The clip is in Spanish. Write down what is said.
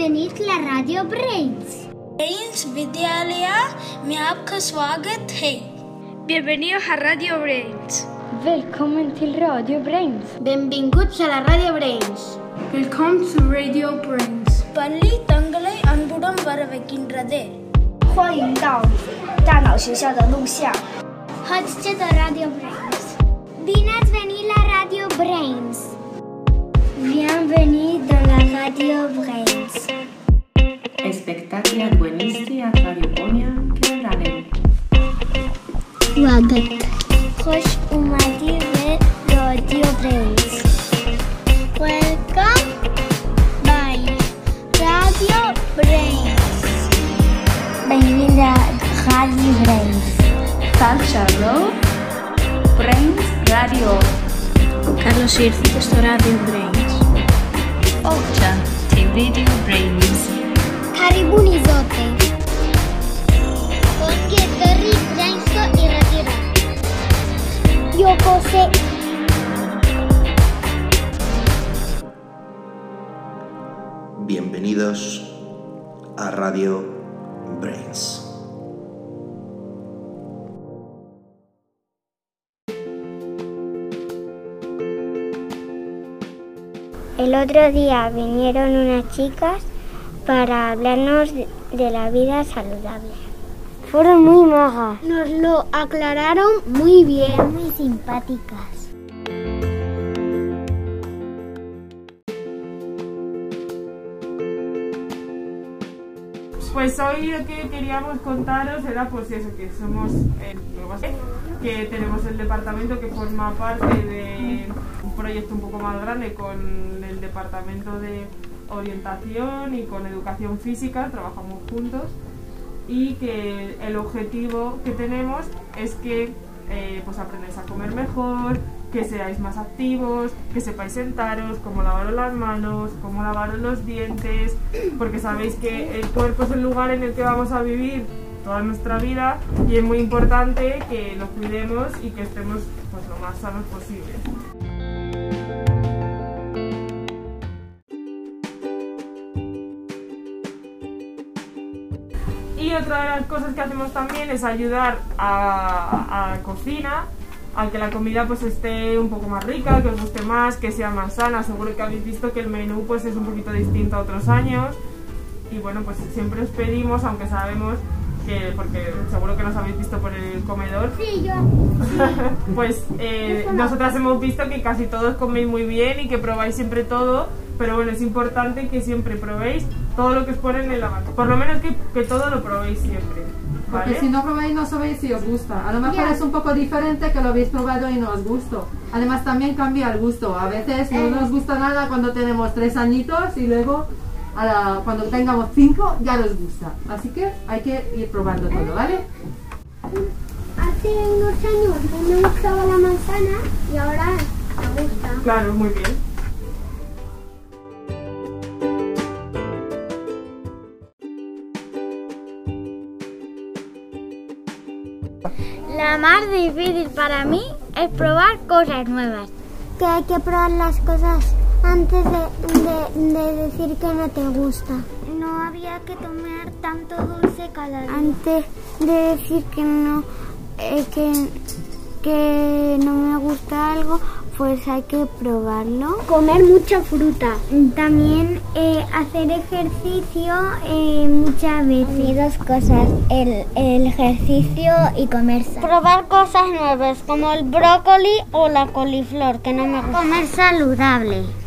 venit la Radio Brains. Brains विद्यालय में आपका स्वागत है Bienvenidos a Radio Brains. Velkommen til Radio Brains. Benvinguts a la Radio Brains. Welcome to Radio Brains. பள்ளி தங்களை அன்புடன் வரவைக்கின்றது 欢迎到大脑学校的录像。 Chodźcie do Radio Brains. Bine ați venit la Radio Brains. Bienvenue dans la Radio Brains. Divina Radio Brains. Charlotte, Brains Radio. Carlos Ircites Radio Brains. Octa, te Radio Brains. Karibuni zote. Ongezori Brainsko irradira. Yokose. Bienvenidos a Radio Brains. El otro día vinieron unas chicas para hablarnos de, de la vida saludable. Fueron muy majas. Nos lo aclararon muy bien. Muy simpáticas. Pues hoy lo que queríamos contaros era pues eso, que somos el que tenemos el departamento que forma parte de un proyecto un poco más grande con el departamento de orientación y con educación física, trabajamos juntos y que el objetivo que tenemos es que eh, pues aprendáis a comer mejor, que seáis más activos, que sepáis sentaros, cómo lavaros las manos, cómo lavaros los dientes, porque sabéis que el cuerpo es el lugar en el que vamos a vivir toda nuestra vida y es muy importante que lo cuidemos y que estemos pues lo más sanos posible. Y otra de las cosas que hacemos también es ayudar a, a cocina, a que la comida pues esté un poco más rica, que os guste más, que sea más sana. Seguro que habéis visto que el menú pues es un poquito distinto a otros años. Y bueno, pues siempre os pedimos, aunque sabemos que, porque seguro que nos habéis visto por el comedor, Sí, yo. pues eh, nosotras hemos visto que casi todos coméis muy bien y que probáis siempre todo, pero bueno, es importante que siempre probéis todo lo que os ponen en la mano. Por lo menos que, que todo lo probéis siempre. Porque ¿vale? si no probáis no sabéis si os gusta. A lo mejor es un poco diferente que lo habéis probado y no os gustó. Además también cambia el gusto. A veces no nos gusta nada cuando tenemos tres añitos y luego a la- cuando tengamos cinco ya nos gusta. Así que hay que ir probando todo, ¿vale? Hace unos años no me gustaba la manzana y ahora me gusta. Claro, muy bien. La más difícil para mí es probar cosas nuevas. Que hay que probar las cosas antes de, de- de decir que no te gusta. No había que tomar tanto dulce cada día. Antes de decir que no, eh, que, que no me gusta algo, pues hay que probarlo. Comer mucha fruta. También eh, hacer ejercicio eh, muchas veces. dos cosas, el, el ejercicio y comer sano. Probar cosas nuevas como el brócoli o la coliflor, que no me gusta. Comer saludable.